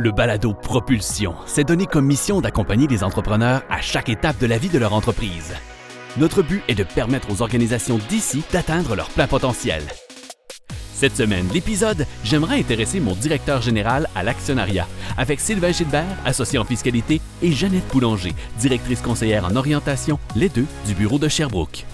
Le balado Propulsion s'est donné comme mission d'accompagner les entrepreneurs à chaque étape de la vie de leur entreprise. Notre but est de permettre aux organisations d'ici d'atteindre leur plein potentiel. Cette semaine, l'épisode J'aimerais intéresser mon directeur général à l'actionnariat avec Sylvain Gilbert, associé en fiscalité, et Jeannette Boulanger, directrice conseillère en orientation, les deux du bureau de Sherbrooke.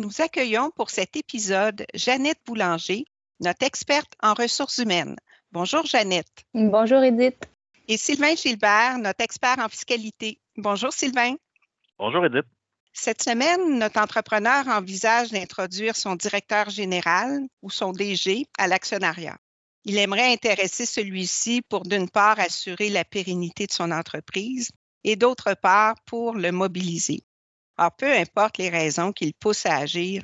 Nous accueillons pour cet épisode Jeannette Boulanger, notre experte en ressources humaines. Bonjour Jeannette. Bonjour Edith. Et Sylvain Gilbert, notre expert en fiscalité. Bonjour Sylvain. Bonjour Edith. Cette semaine, notre entrepreneur envisage d'introduire son directeur général ou son DG à l'actionnariat. Il aimerait intéresser celui-ci pour, d'une part, assurer la pérennité de son entreprise et, d'autre part, pour le mobiliser. Alors, peu importe les raisons qui le poussent à agir,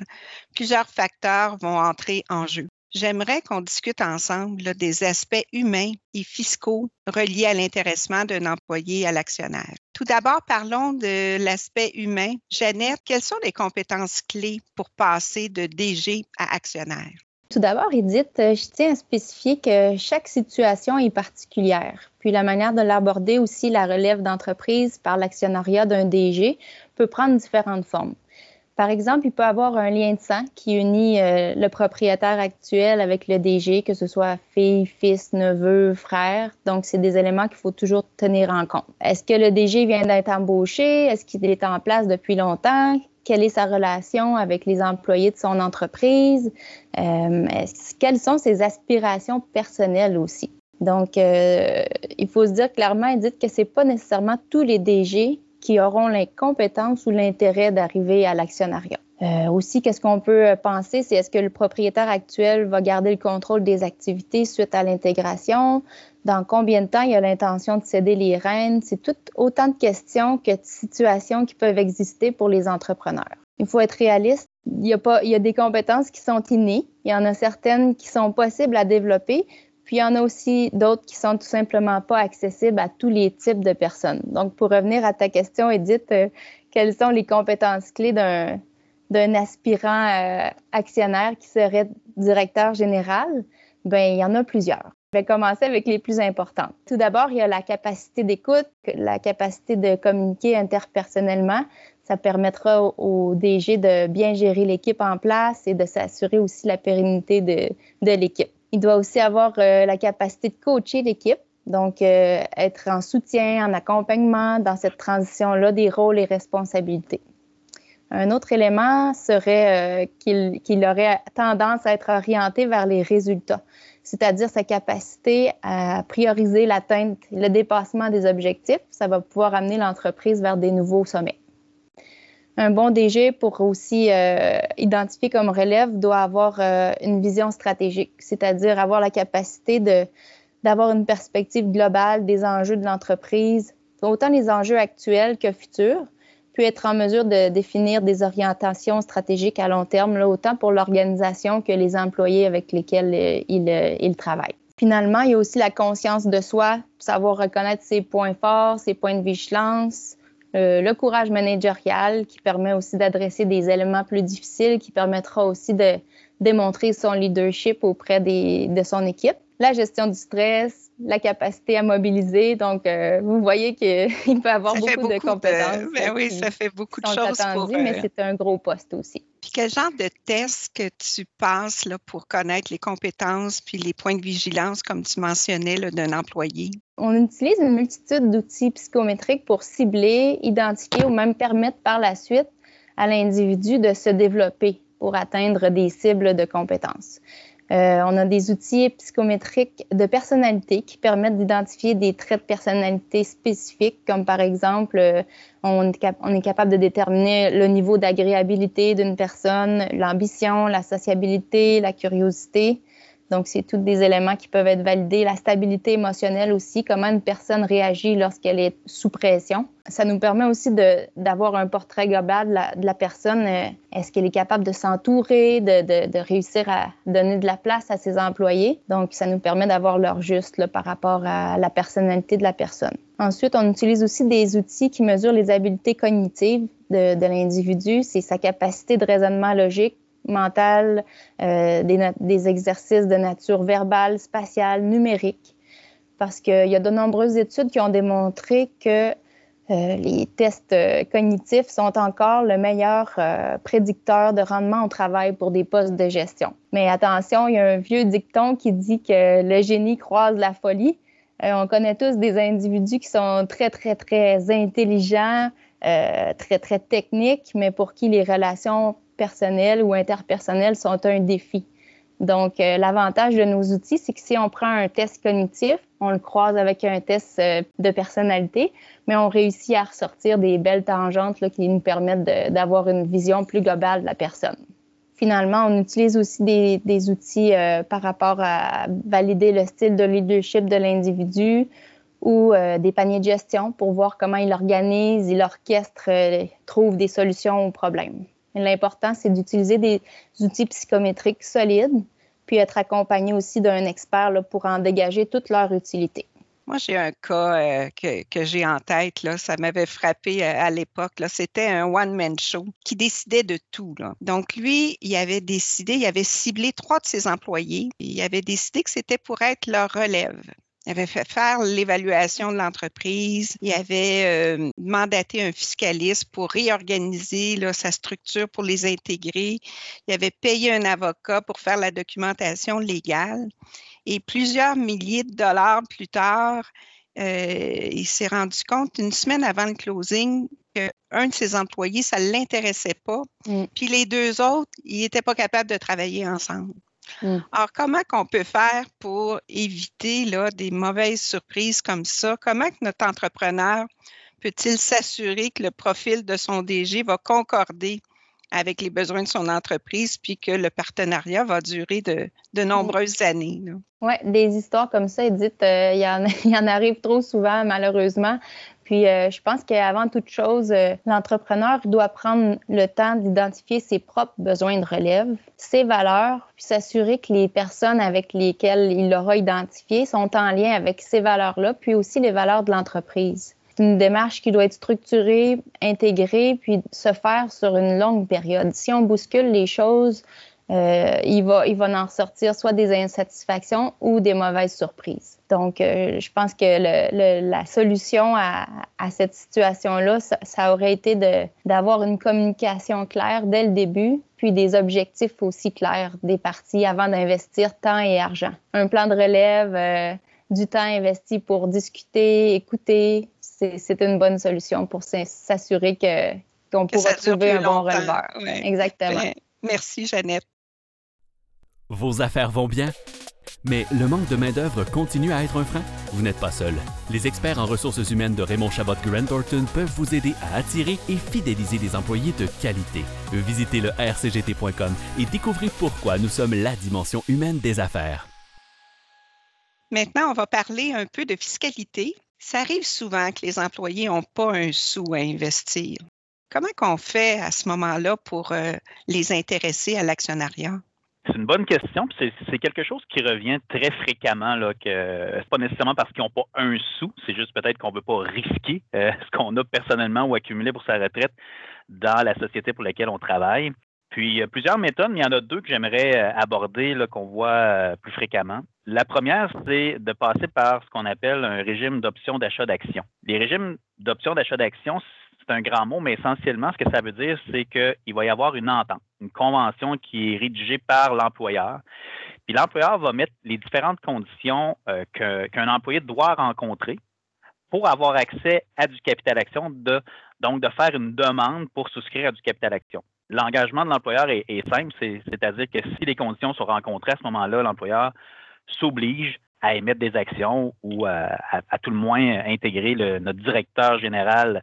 plusieurs facteurs vont entrer en jeu j'aimerais qu'on discute ensemble des aspects humains et fiscaux reliés à l'intéressement d'un employé à l'actionnaire. Tout d'abord, parlons de l'aspect humain. Jeannette, quelles sont les compétences clés pour passer de DG à actionnaire? Tout d'abord, Edith, euh, je tiens à spécifier que chaque situation est particulière. Puis la manière de l'aborder aussi, la relève d'entreprise par l'actionnariat d'un DG peut prendre différentes formes. Par exemple, il peut avoir un lien de sang qui unit euh, le propriétaire actuel avec le DG, que ce soit fille, fils, neveu, frère. Donc, c'est des éléments qu'il faut toujours tenir en compte. Est-ce que le DG vient d'être embauché? Est-ce qu'il est en place depuis longtemps? Quelle est sa relation avec les employés de son entreprise? Euh, quelles sont ses aspirations personnelles aussi? Donc, euh, il faut se dire clairement et dire que c'est pas nécessairement tous les DG qui auront l'incompétence ou l'intérêt d'arriver à l'actionnariat. Euh, aussi, qu'est-ce qu'on peut penser, c'est est-ce que le propriétaire actuel va garder le contrôle des activités suite à l'intégration? Dans combien de temps il a l'intention de céder les rênes? C'est tout autant de questions que de situations qui peuvent exister pour les entrepreneurs. Il faut être réaliste. Il y a, il y a des compétences qui sont innées. Il y en a certaines qui sont possibles à développer, puis il y en a aussi d'autres qui sont tout simplement pas accessibles à tous les types de personnes. Donc, pour revenir à ta question, Edith, euh, quelles sont les compétences clés d'un, d'un aspirant euh, actionnaire qui serait directeur général? Bien, il y en a plusieurs. Je vais commencer avec les plus importantes. Tout d'abord, il y a la capacité d'écoute, la capacité de communiquer interpersonnellement. Ça permettra au, DG de bien gérer l'équipe en place et de s'assurer aussi la pérennité de, de l'équipe. Il doit aussi avoir euh, la capacité de coacher l'équipe, donc euh, être en soutien, en accompagnement dans cette transition-là des rôles et responsabilités. Un autre élément serait euh, qu'il aurait tendance à être orienté vers les résultats, c'est-à-dire sa capacité à prioriser l'atteinte, le dépassement des objectifs. Ça va pouvoir amener l'entreprise vers des nouveaux sommets un bon DG pour aussi euh, identifier comme relève doit avoir euh, une vision stratégique, c'est-à-dire avoir la capacité de d'avoir une perspective globale des enjeux de l'entreprise, autant les enjeux actuels que futurs, puis être en mesure de définir des orientations stratégiques à long terme, là, autant pour l'organisation que les employés avec lesquels euh, il, il travaille. Finalement, il y a aussi la conscience de soi, savoir reconnaître ses points forts, ses points de vigilance, euh, le courage managérial qui permet aussi d'adresser des éléments plus difficiles, qui permettra aussi de démontrer son leadership auprès de son équipe. La gestion du stress, la capacité à mobiliser. Donc, euh, vous voyez qu'il peut avoir beaucoup, de compétences. Ben oui, ça fait beaucoup de choses. pour, mais euh, c'est un gros poste aussi. Puis quel genre de tests que tu passes là, pour connaître les compétences puis les points de vigilance, comme tu mentionnais, d'un employé? On utilise une multitude d'outils psychométriques pour cibler, identifier ou même permettre par la suite à l'individu de se développer pour atteindre des cibles de compétences. Euh, on a des outils psychométriques de personnalité qui permettent d'identifier des traits de personnalité spécifiques, comme par exemple, euh, on, est capable de déterminer le niveau d'agréabilité d'une personne, l'ambition, la sociabilité, la curiosité. Donc, c'est tous des éléments qui peuvent être validés. La stabilité émotionnelle aussi, comment une personne réagit lorsqu'elle est sous pression. Ça nous permet aussi d'avoir un portrait global de la, personne. Euh, est-ce qu'elle est capable de s'entourer, de, de, réussir à donner de la place à ses employés? Donc, ça nous permet d'avoir leur juste par rapport à la personnalité de la personne. Ensuite, on utilise aussi des outils qui mesurent les habiletés cognitives de l'individu. C'est sa capacité de raisonnement logique, mentale, euh, des, exercices de nature verbale, spatiale, numérique. Parce qu'il y a de nombreuses études qui ont démontré que euh, les tests cognitifs sont encore le meilleur prédicteur de rendement au travail pour des postes de gestion. Mais attention, il y a un vieux dicton qui dit que le génie croise la folie. on connaît tous des individus qui sont très, très, très intelligents, euh, très, très techniques, mais pour qui les relations personnelles ou interpersonnelles sont un défi. Donc, euh, l'avantage de nos outils, c'est que si on prend un test cognitif, on le croise avec un test euh, de personnalité, mais on réussit à ressortir des belles tangentes qui nous permettent d'avoir une vision plus globale de la personne. Finalement, on utilise aussi des, outils par rapport à valider le style de leadership de l'individu, ou euh, des paniers de gestion pour voir comment il organise, il orchestre, euh, trouve des solutions aux problèmes. L'important, c'est d'utiliser des outils psychométriques solides, puis être accompagné aussi d'un expert pour en dégager toute leur utilité. Moi, j'ai un cas euh, que, j'ai en tête, ça m'avait frappé à, l'époque. C'était un one-man show qui décidait de tout. Donc, lui, il avait décidé, il avait ciblé trois de ses employés. Il avait décidé que c'était pour être leur relève. Il avait fait faire l'évaluation de l'entreprise. Il avait euh, mandaté un fiscaliste pour réorganiser sa structure pour les intégrer. Il avait payé un avocat pour faire la documentation légale. Et plusieurs milliers de dollars plus tard, euh, il s'est rendu compte une semaine avant le closing qu'un de ses employés, ça ne l'intéressait pas. Mm. Puis les deux autres, ils n'étaient pas capables de travailler ensemble. Mm. Alors, comment qu'on peut faire pour éviter là, des mauvaises surprises comme ça? Comment que notre entrepreneur peut-il s'assurer que le profil de son DG va concorder avec les besoins de son entreprise, puis que le partenariat va durer de, de nombreuses années. Oui, des histoires comme ça, Edith, euh, il, y en, il y en arrive trop souvent, malheureusement. Puis euh, je pense qu'avant toute chose, euh, l'entrepreneur doit prendre le temps d'identifier ses propres besoins de relève, ses valeurs, puis s'assurer que les personnes avec lesquelles il l'aura identifié sont en lien avec ces valeurs-là, puis aussi les valeurs de l'entreprise. C'est une démarche qui doit être structurée, intégrée, puis se faire sur une longue période. Si on bouscule les choses, euh, il, va, il va en ressortir soit des insatisfactions ou des mauvaises surprises. Donc, euh, je pense que la solution à, cette situation-là, ça, aurait été d'avoir une communication claire dès le début, puis des objectifs aussi clairs des parties avant d'investir temps et argent. Un plan de relève, euh, du temps investi pour discuter, écouter, c'est une bonne solution pour s'assurer qu'on pourra trouver un bon releveur. Exactement. Merci, Jeannette. Vos affaires vont bien? Mais le manque de main-d'œuvre continue à être un frein? Vous n'êtes pas seul. Les experts en ressources humaines de Raymond Chabot Grant Thornton peuvent vous aider à attirer et fidéliser des employés de qualité. Visitez le rcgt.com et découvrez pourquoi nous sommes la dimension humaine des affaires. Maintenant, on va parler un peu de fiscalité. Ça arrive souvent que les employés n'ont pas un sou à investir. Comment qu'on fait à ce moment-là pour euh, les intéresser à l'actionnariat? C'est une bonne question. C'est quelque chose qui revient très fréquemment. Là, c'est pas nécessairement parce qu'ils n'ont pas un sou, c'est juste peut-être qu'on ne veut pas risquer euh, ce qu'on a personnellement ou accumulé pour sa retraite dans la société pour laquelle on travaille. Puis, il y a plusieurs méthodes, mais il y en a deux que j'aimerais euh, aborder, qu'on voit euh, plus fréquemment. La première, c'est de passer par ce qu'on appelle un régime d'option d'achat d'actions. Les régimes d'option d'achat d'actions, c'est un grand mot, mais essentiellement, ce que ça veut dire, c'est qu'il va y avoir une entente, une convention qui est rédigée par l'employeur. Puis l'employeur va mettre les différentes conditions euh, qu'un employé doit rencontrer pour avoir accès à du capital action, donc de faire une demande pour souscrire à du capital action. L'engagement de l'employeur est, simple, c'est-à-dire que si les conditions sont rencontrées à ce moment-là, l'employeur s'oblige à émettre des actions ou à, tout le moins intégrer notre directeur général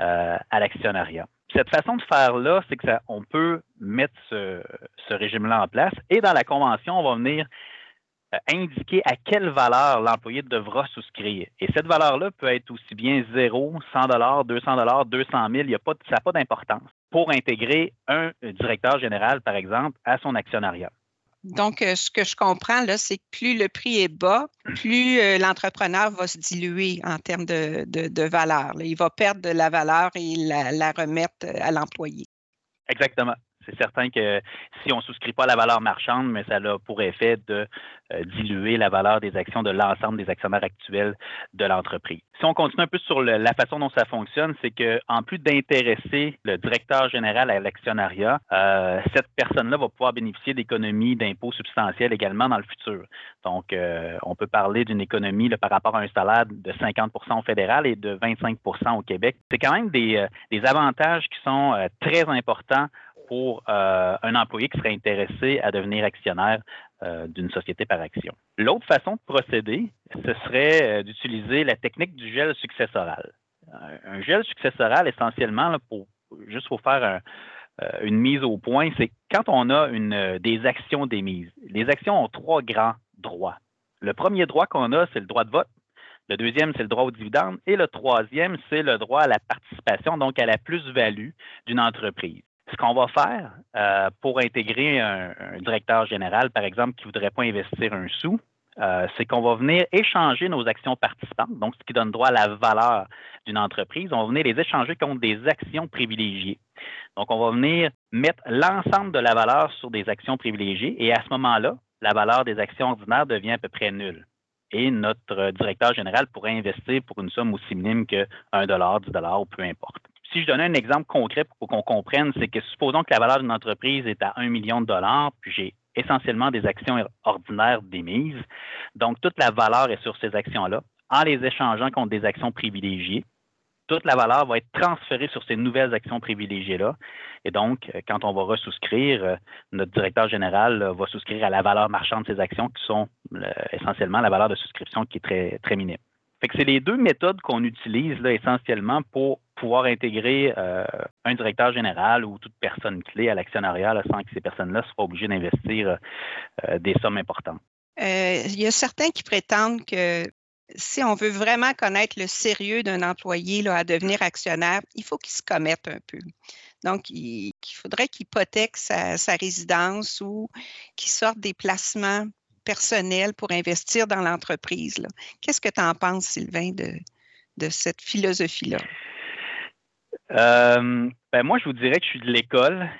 euh, à l'actionnariat. Cette façon de faire-là, c'est qu'on peut mettre ce, régime-là en place et dans la convention, on va venir euh, indiquer à quelle valeur l'employé devra souscrire. Et cette valeur-là peut être aussi bien 0, 100 200 200 000, il y a pas, ça n'a pas d'importance pour intégrer un directeur général, par exemple, à son actionnariat. Donc, euh, ce que je comprends, là, c'est que plus le prix est bas, plus euh, l'entrepreneur va se diluer en termes de, valeur. Il va perdre de la valeur et la, remettre euh, à l'employé. Exactement. C'est certain que si on ne souscrit pas à la valeur marchande, mais ça a pour effet de euh, diluer la valeur des actions de l'ensemble des actionnaires actuels de l'entreprise. Si on continue un peu sur la façon dont ça fonctionne, c'est qu'en plus d'intéresser le directeur général à l'actionnariat, euh, cette personne-là va pouvoir bénéficier d'économies d'impôts substantielles également dans le futur. Donc, euh, on peut parler d'une économie par rapport à un salaire de 50% au fédéral et de 25% au Québec. C'est quand même des, des avantages qui sont très importants pour euh, un employé qui serait intéressé à devenir actionnaire euh, d'une société par action. L'autre façon de procéder, ce serait euh, d'utiliser la technique du gel successoral. Un gel successoral, essentiellement, juste pour faire une mise au point, c'est quand on a des actions d'émise. Les actions ont trois grands droits. Le premier droit qu'on a, c'est le droit de vote. Le deuxième, c'est le droit au dividende. Et le troisième, c'est le droit à la participation, donc à la plus-value d'une entreprise. Ce qu'on va faire euh, pour intégrer un, directeur général, par exemple, qui ne voudrait pas investir un sou, euh, c'est qu'on va venir échanger nos actions participantes, donc ce qui donne droit à la valeur d'une entreprise. On va venir les échanger contre des actions privilégiées. Donc, on va venir mettre l'ensemble de la valeur sur des actions privilégiées et à ce moment-là, la valeur des actions ordinaires devient à peu près nulle. Et notre directeur général pourrait investir pour une somme aussi minime que 1 10 ou peu importe je donnais un exemple concret pour qu'on comprenne, c'est que supposons que la valeur d'une entreprise est à 1 million de dollars, puis j'ai essentiellement des actions ordinaires d'émise. Donc, toute la valeur est sur ces actions-là. En les échangeant contre des actions privilégiées, toute la valeur va être transférée sur ces nouvelles actions privilégiées-là. Et donc, quand on va resouscrire, euh, notre directeur général va souscrire à la valeur marchande de ces actions qui sont euh, essentiellement la valeur de souscription qui est très, très minime. Fait que c'est les deux méthodes qu'on utilise là, essentiellement pour pouvoir intégrer euh, un directeur général ou toute personne clé à l'actionnariat sans que ces personnes-là soient obligées d'investir euh, des sommes importantes. Euh, il y a certains qui prétendent que si on veut vraiment connaître le sérieux d'un employé là, à devenir actionnaire, il faut qu'il se commette un peu. Donc, il, faudrait qu'il hypothèque sa résidence ou qu'il sorte des placements personnel pour investir dans l'entreprise. Qu'est-ce que tu en penses, Sylvain, de, cette philosophie-là? Euh, ben moi, je vous dirais que je suis de l'école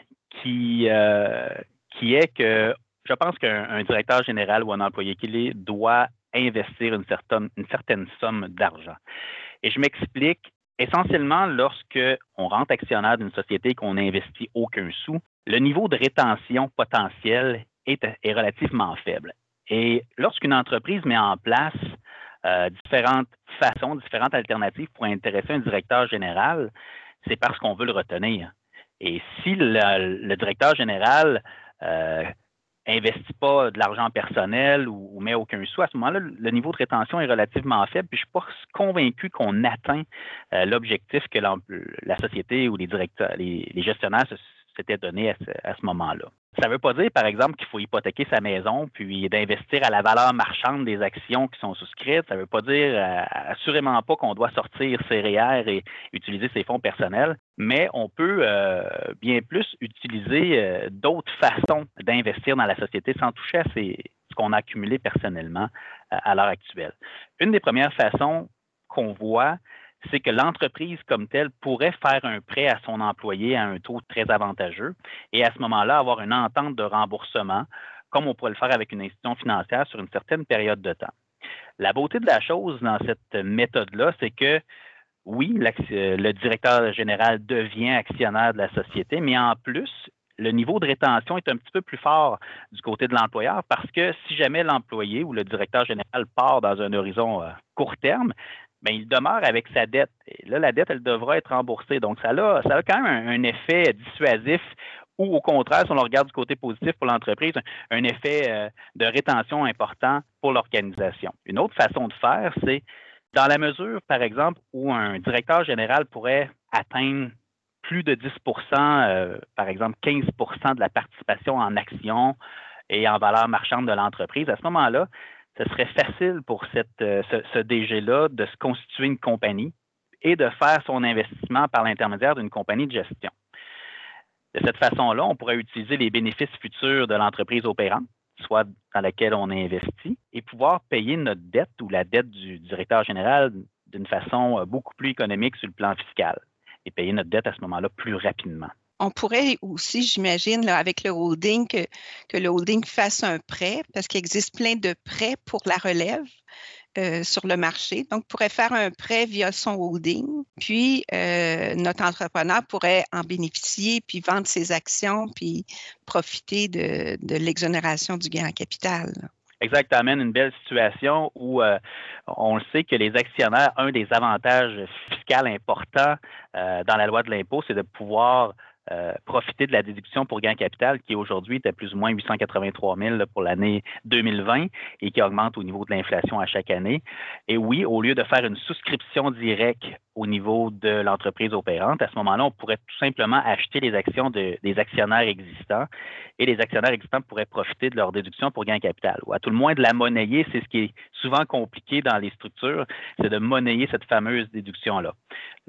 qui, euh, qui est que je pense qu'un directeur général ou un employé qu'il est doit investir une certaine, une certaine somme d'argent. Et je m'explique, essentiellement, lorsque on rentre actionnaire d'une société et qu'on n'investit aucun sou, le niveau de rétention potentiel est, est relativement faible. Et lorsqu'une entreprise met en place euh, différentes façons, différentes alternatives pour intéresser un directeur général, c'est parce qu'on veut le retenir. Et si le, directeur général euh, investit pas de l'argent personnel ou, met aucun sou, à ce moment-là, le niveau de rétention est relativement faible. Puis je suis pas convaincu qu'on atteint euh, l'objectif que la, société ou les directeurs, les, gestionnaires s'étaient donné à ce moment-là. Ça ne veut pas dire, par exemple, qu'il faut hypothéquer sa maison puis d'investir à la valeur marchande des actions qui sont souscrites. Ça ne veut pas dire euh, assurément pas qu'on doit sortir ses REER et utiliser ses fonds personnels, mais on peut euh, bien plus utiliser euh, d'autres façons d'investir dans la société sans toucher à ce qu'on a accumulé personnellement à l'heure actuelle. Une des premières façons qu'on voit, c'est que l'entreprise comme telle pourrait faire un prêt à son employé à un taux très avantageux et à ce moment-là avoir une entente de remboursement, comme on pourrait le faire avec une institution financière sur une certaine période de temps. La beauté de la chose dans cette méthode-là, c'est que oui, le directeur général devient actionnaire de la société, mais en plus, le niveau de rétention est un petit peu plus fort du côté de l'employeur parce que si jamais l'employé ou le directeur général part dans un horizon euh, court terme, bien, il demeure avec sa dette. Et là, la dette, elle devra être remboursée. Donc, ça a, ça a quand même un, effet dissuasif ou au contraire, si on le regarde du côté positif pour l'entreprise, un, effet euh, de rétention important pour l'organisation. Une autre façon de faire, c'est dans la mesure, par exemple, où un directeur général pourrait atteindre plus de 10% euh, par exemple 15% de la participation en actions et en valeur marchande de l'entreprise, à ce moment-là, ce serait facile pour euh, ce, DG-là de se constituer une compagnie et de faire son investissement par l'intermédiaire d'une compagnie de gestion. De cette façon-là, on pourrait utiliser les bénéfices futurs de l'entreprise opérante, soit dans laquelle on a investi, et pouvoir payer notre dette ou la dette du directeur général d'une façon euh, beaucoup plus économique sur le plan fiscal et payer notre dette à ce moment-là plus rapidement. On pourrait aussi, j'imagine, avec le holding, que, le holding fasse un prêt, parce qu'il existe plein de prêts pour la relève. Euh, sur le marché. Donc, pourrait faire un prêt via son holding, puis euh, notre entrepreneur pourrait en bénéficier, puis vendre ses actions, puis profiter de, l'exonération du gain en capital. Exact, amène une belle situation où euh, on sait que les actionnaires, un des avantages fiscaux importants dans la loi de l'impôt, c'est de pouvoir euh, profiter de la déduction pour gain capital qui aujourd'hui à plus ou moins 883 000 pour l'année 2020 et qui augmente au niveau de l'inflation à chaque année. Et oui, au lieu de faire une souscription directe au niveau de l'entreprise opérante, à ce moment-là, on pourrait tout simplement acheter les actions des actionnaires existants et les actionnaires existants pourraient profiter de leur déduction pour gain capital. Ou à tout le moins de la monnayer, c'est ce qui est souvent compliqué dans les structures, c'est de monnayer cette fameuse déduction-là.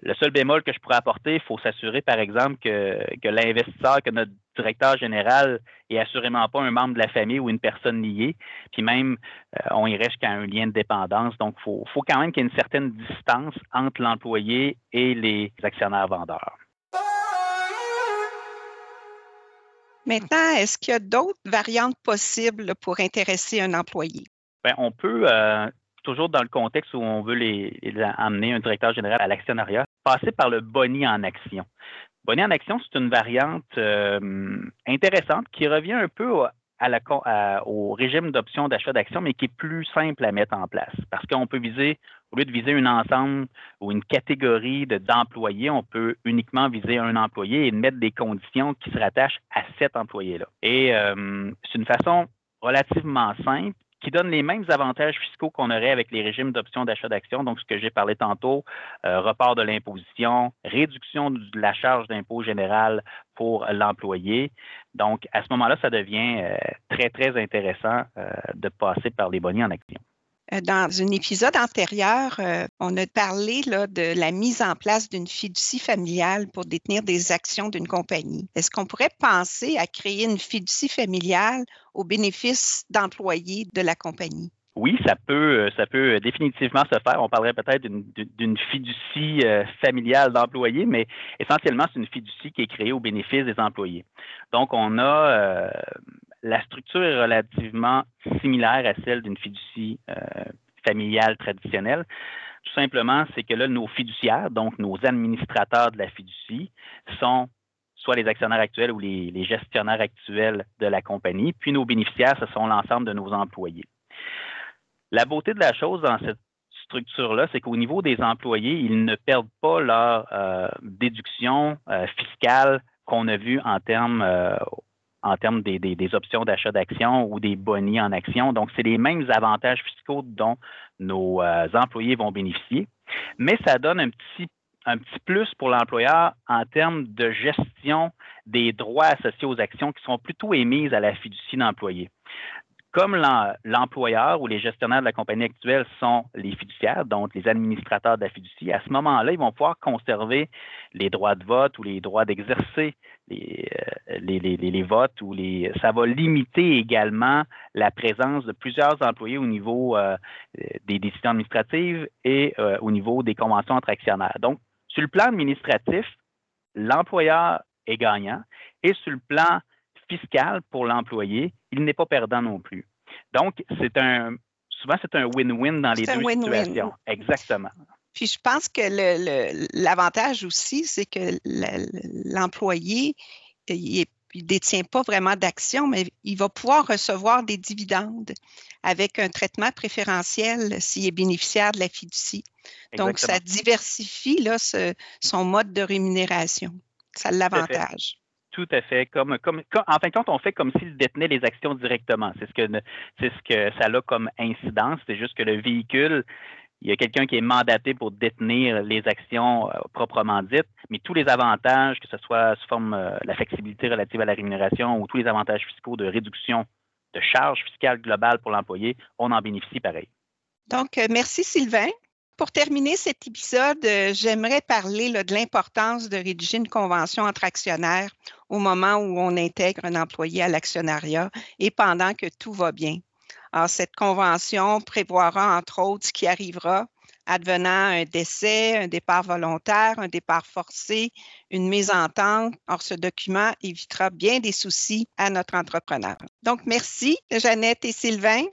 Le seul bémol que je pourrais apporter, il faut s'assurer, par exemple, que, que l'investisseur, que notre directeur général est assurément pas un membre de la famille ou une personne liée. Puis même, euh, on irait jusqu'à un lien de dépendance. Donc, il faut, faut, quand même qu'il y ait une certaine distance entre l'employé et les actionnaires vendeurs. Maintenant, est-ce qu'il y a d'autres variantes possibles pour intéresser un employé? Bien, on peut, euh, toujours dans le contexte où on veut les, amener un directeur général à l'actionnariat, passer par le boni en action. Boni en action, c'est une variante euh, intéressante qui revient un peu au régime d'option d'achat d'actions, mais qui est plus simple à mettre en place. Parce qu'on peut viser, au lieu de viser un ensemble ou une catégorie d'employés, on peut uniquement viser un employé et mettre des conditions qui se rattachent à cet employé-là. Et euh, c'est une façon relativement simple qui donne les mêmes avantages fiscaux qu'on aurait avec les régimes d'option d'achat d'actions. Donc, ce que j'ai parlé tantôt, euh, report de l'imposition, réduction de la charge d'impôt général pour l'employé. Donc, à ce moment-là, ça devient euh, très, très intéressant euh, de passer par les bonnets en action. Euh, dans un épisode antérieur, euh, on a parlé de la mise en place d'une fiducie familiale pour détenir des actions d'une compagnie. Est-ce qu'on pourrait penser à créer une fiducie familiale au bénéfice d'employés de la compagnie? Oui, ça peut, euh, ça peut définitivement se faire. On parlerait peut-être d'une fiducie familiale d'employés, mais essentiellement, c'est une fiducie qui est créée au bénéfice des employés. Donc, on a la structure est relativement similaire à celle d'une fiducie euh, familiale traditionnelle. Tout simplement, c'est que là, nos fiduciaires, donc nos administrateurs de la fiducie, sont soit les actionnaires actuels ou les, gestionnaires actuels de la compagnie, puis nos bénéficiaires, ce sont l'ensemble de nos employés. La beauté de la chose dans cette structure-là, c'est qu'au niveau des employés, ils ne perdent pas leur euh, déduction euh, fiscale qu'on a vue en termes en termes des, options d'achat d'actions ou des bonnies en actions. Donc, c'est les mêmes avantages fiscaux dont nos euh, employés vont bénéficier, mais ça donne un petit, un petit plus pour l'employeur en termes de gestion des droits associés aux actions qui sont plutôt émises à la fiducie d'employé comme l'employeur ou les gestionnaires de la compagnie actuelle sont les fiduciaires, donc les administrateurs de la fiducie, à ce moment-là, ils vont pouvoir conserver les droits de vote ou les droits d'exercer les, euh, votes ou les. Ça va limiter également la présence de plusieurs employés au niveau euh, des décisions administratives et euh, au niveau des conventions entre actionnaires. Donc, sur le plan administratif, l'employeur est gagnant et sur le plan fiscal pour l'employé, il n'est pas perdant non plus. Donc, c'est un souvent c'est un win-win dans les deux situations. Exactement. Puis je pense que l'avantage aussi, c'est que l'employé, il ne détient pas vraiment d'actions, mais il va pouvoir recevoir des dividendes avec un traitement préférentiel s'il est bénéficiaire de la fiducie. Donc, ça diversifie là, son mode de rémunération. Ça l'avantage. Tout à fait. Comme, comme, en fin de compte, on fait comme s'il détenait les actions directement. C'est ce que ce que ça a comme incidence. C'est juste que le véhicule, il y a quelqu'un qui est mandaté pour détenir les actions euh, proprement dites, mais tous les avantages, que ce soit sous forme euh, la flexibilité relative à la rémunération ou tous les avantages fiscaux de réduction de charges fiscales globales pour l'employé, on en bénéficie pareil. Donc, euh, merci Sylvain. Pour terminer cet épisode, euh, j'aimerais parler de l'importance de rédiger une convention entre actionnaires au moment où on intègre un employé à l'actionnariat et pendant que tout va bien. Alors, cette convention prévoira, entre autres, ce qui arrivera advenant un décès, un départ volontaire, un départ forcé, une mésentente. Or, ce document évitera bien des soucis à notre entrepreneur. Donc, merci, Jeannette et Sylvain.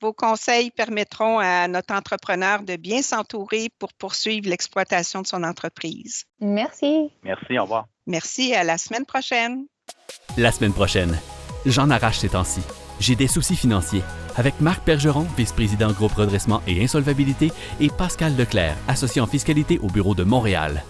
Vos conseils permettront à notre entrepreneur de bien s'entourer pour poursuivre l'exploitation de son entreprise. Merci. Merci, au revoir. Merci, à la semaine prochaine. La semaine prochaine, j'en arrache ces temps-ci. J'ai des soucis financiers. Avec Marc Bergeron, vice-président groupe redressement et insolvabilité, et Pascal Leclerc, associé en fiscalité au bureau de Montréal.